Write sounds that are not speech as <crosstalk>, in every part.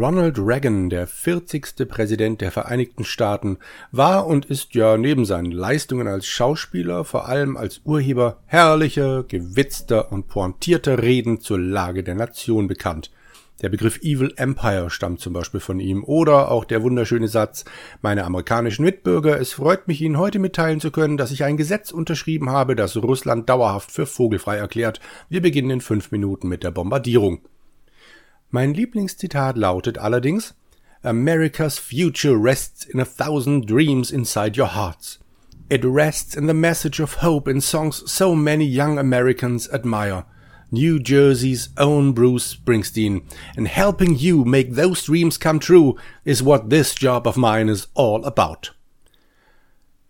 Ronald Reagan, der 40. Präsident der Vereinigten Staaten, war und ist ja neben seinen Leistungen als Schauspieler vor allem als Urheber herrlicher, gewitzter und pointierter Reden zur Lage der Nation bekannt. Der Begriff Evil Empire stammt zum Beispiel von ihm oder auch der wunderschöne Satz, meine amerikanischen Mitbürger, es freut mich Ihnen heute mitteilen zu können, dass ich ein Gesetz unterschrieben habe, das Russland dauerhaft für vogelfrei erklärt. Wir beginnen in fünf Minuten mit der Bombardierung. Mein Lieblingszitat lautet allerdings, America's future rests in a thousand dreams inside your hearts. It rests in the message of hope in songs so many young Americans admire. New Jersey's own Bruce Springsteen, and helping you make those dreams come true is what this job of mine is all about.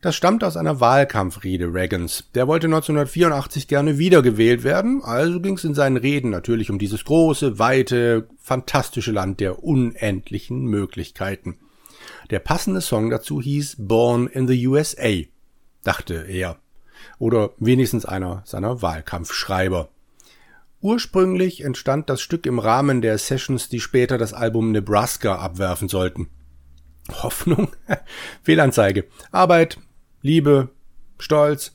Das stammt aus einer Wahlkampfrede Reagans. Der wollte 1984 gerne wiedergewählt werden, also ging es in seinen Reden natürlich um dieses große, weite, fantastische Land der unendlichen Möglichkeiten. Der passende Song dazu hieß Born in the USA, dachte er. Oder wenigstens einer seiner Wahlkampfschreiber. Ursprünglich entstand das Stück im Rahmen der Sessions, die später das Album Nebraska abwerfen sollten. Hoffnung? <laughs> Fehlanzeige. Arbeit, Liebe, Stolz.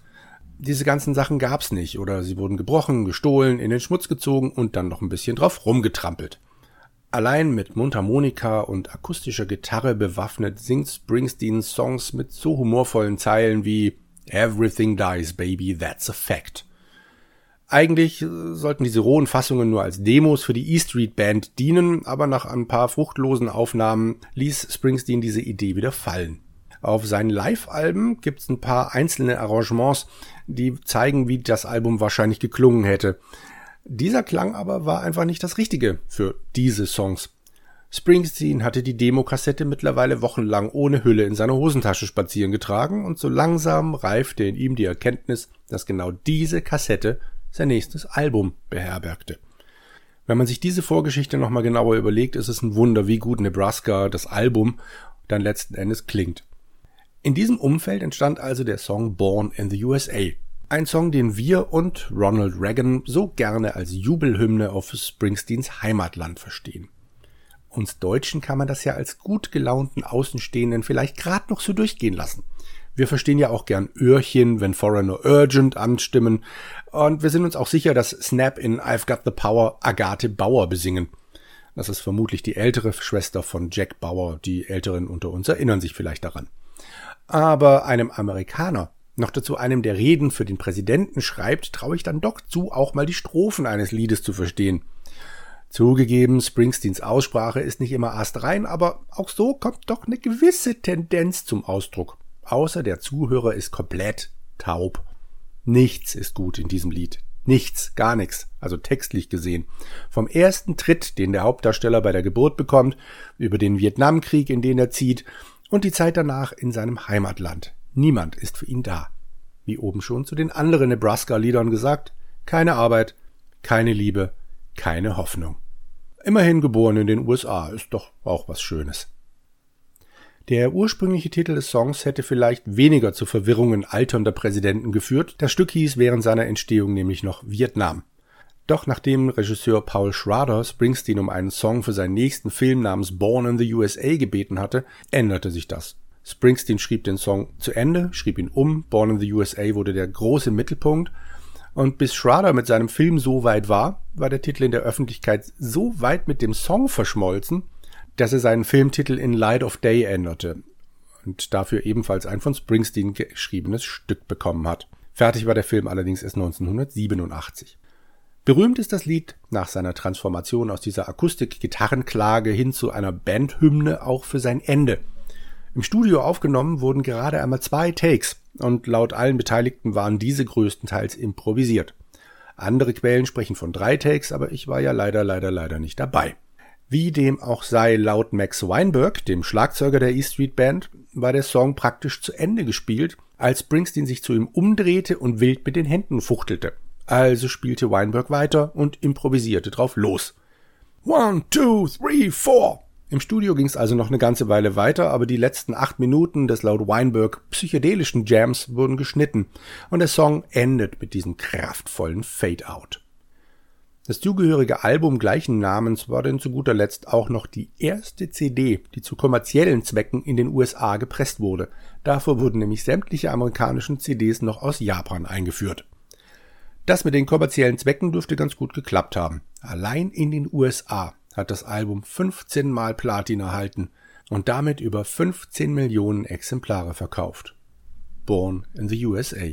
Diese ganzen Sachen gab's nicht oder sie wurden gebrochen, gestohlen, in den Schmutz gezogen und dann noch ein bisschen drauf rumgetrampelt. Allein mit Mundharmonika und akustischer Gitarre bewaffnet singt Springsteen Songs mit so humorvollen Zeilen wie Everything dies, baby, that's a fact. Eigentlich äh, sollten diese rohen Fassungen nur als Demos für die E Street Band dienen, aber nach ein paar fruchtlosen Aufnahmen ließ Springsteen diese Idee wieder fallen. Auf seinen Live-Alben gibt's ein paar einzelne Arrangements, die zeigen, wie das Album wahrscheinlich geklungen hätte. Dieser Klang aber war einfach nicht das Richtige für diese Songs. Springsteen hatte die Demokassette mittlerweile wochenlang ohne Hülle in seiner Hosentasche spazieren getragen und so langsam reifte in ihm die Erkenntnis, dass genau diese Kassette sein nächstes Album beherbergte. Wenn man sich diese Vorgeschichte nochmal genauer überlegt, ist es ein Wunder, wie gut Nebraska, das Album, dann letzten Endes klingt. In diesem Umfeld entstand also der Song Born in the USA. Ein Song, den wir und Ronald Reagan so gerne als Jubelhymne auf Springsteens Heimatland verstehen. Uns Deutschen kann man das ja als gut gelaunten Außenstehenden vielleicht gerade noch so durchgehen lassen. Wir verstehen ja auch gern Öhrchen, wenn Foreigner Urgent anstimmen. Und wir sind uns auch sicher, dass Snap in I've Got the Power Agathe Bauer besingen. Das ist vermutlich die ältere Schwester von Jack Bauer. Die Älteren unter uns erinnern sich vielleicht daran. Aber einem Amerikaner, noch dazu einem, der Reden für den Präsidenten schreibt, traue ich dann doch zu, auch mal die Strophen eines Liedes zu verstehen. Zugegeben, Springsteens Aussprache ist nicht immer astrein, aber auch so kommt doch eine gewisse Tendenz zum Ausdruck außer der Zuhörer ist komplett taub. Nichts ist gut in diesem Lied. Nichts, gar nichts, also textlich gesehen. Vom ersten Tritt, den der Hauptdarsteller bei der Geburt bekommt, über den Vietnamkrieg, in den er zieht, und die Zeit danach in seinem Heimatland. Niemand ist für ihn da. Wie oben schon zu den anderen Nebraska-Liedern gesagt, keine Arbeit, keine Liebe, keine Hoffnung. Immerhin geboren in den USA, ist doch auch was Schönes. Der ursprüngliche Titel des Songs hätte vielleicht weniger zu Verwirrungen alternder Präsidenten geführt. Das Stück hieß während seiner Entstehung nämlich noch Vietnam. Doch nachdem Regisseur Paul Schrader Springsteen um einen Song für seinen nächsten Film namens Born in the USA gebeten hatte, änderte sich das. Springsteen schrieb den Song zu Ende, schrieb ihn um, Born in the USA wurde der große Mittelpunkt, und bis Schrader mit seinem Film so weit war, war der Titel in der Öffentlichkeit so weit mit dem Song verschmolzen, dass er seinen Filmtitel in Light of Day änderte und dafür ebenfalls ein von Springsteen geschriebenes Stück bekommen hat. Fertig war der Film allerdings erst 1987. Berühmt ist das Lied nach seiner Transformation aus dieser Akustik-Gitarrenklage hin zu einer Bandhymne auch für sein Ende. Im Studio aufgenommen wurden gerade einmal zwei Takes und laut allen Beteiligten waren diese größtenteils improvisiert. Andere Quellen sprechen von drei Takes, aber ich war ja leider, leider, leider nicht dabei. Wie dem auch sei, laut Max Weinberg, dem Schlagzeuger der E Street Band, war der Song praktisch zu Ende gespielt, als Springsteen sich zu ihm umdrehte und wild mit den Händen fuchtelte. Also spielte Weinberg weiter und improvisierte drauf los. One, two, three, four. Im Studio ging es also noch eine ganze Weile weiter, aber die letzten acht Minuten des laut Weinberg psychedelischen Jams wurden geschnitten und der Song endet mit diesem kraftvollen Fade-Out. Das zugehörige Album gleichen Namens war denn zu guter Letzt auch noch die erste CD, die zu kommerziellen Zwecken in den USA gepresst wurde. Davor wurden nämlich sämtliche amerikanischen CDs noch aus Japan eingeführt. Das mit den kommerziellen Zwecken dürfte ganz gut geklappt haben. Allein in den USA hat das Album 15 Mal Platin erhalten und damit über 15 Millionen Exemplare verkauft. Born in the USA.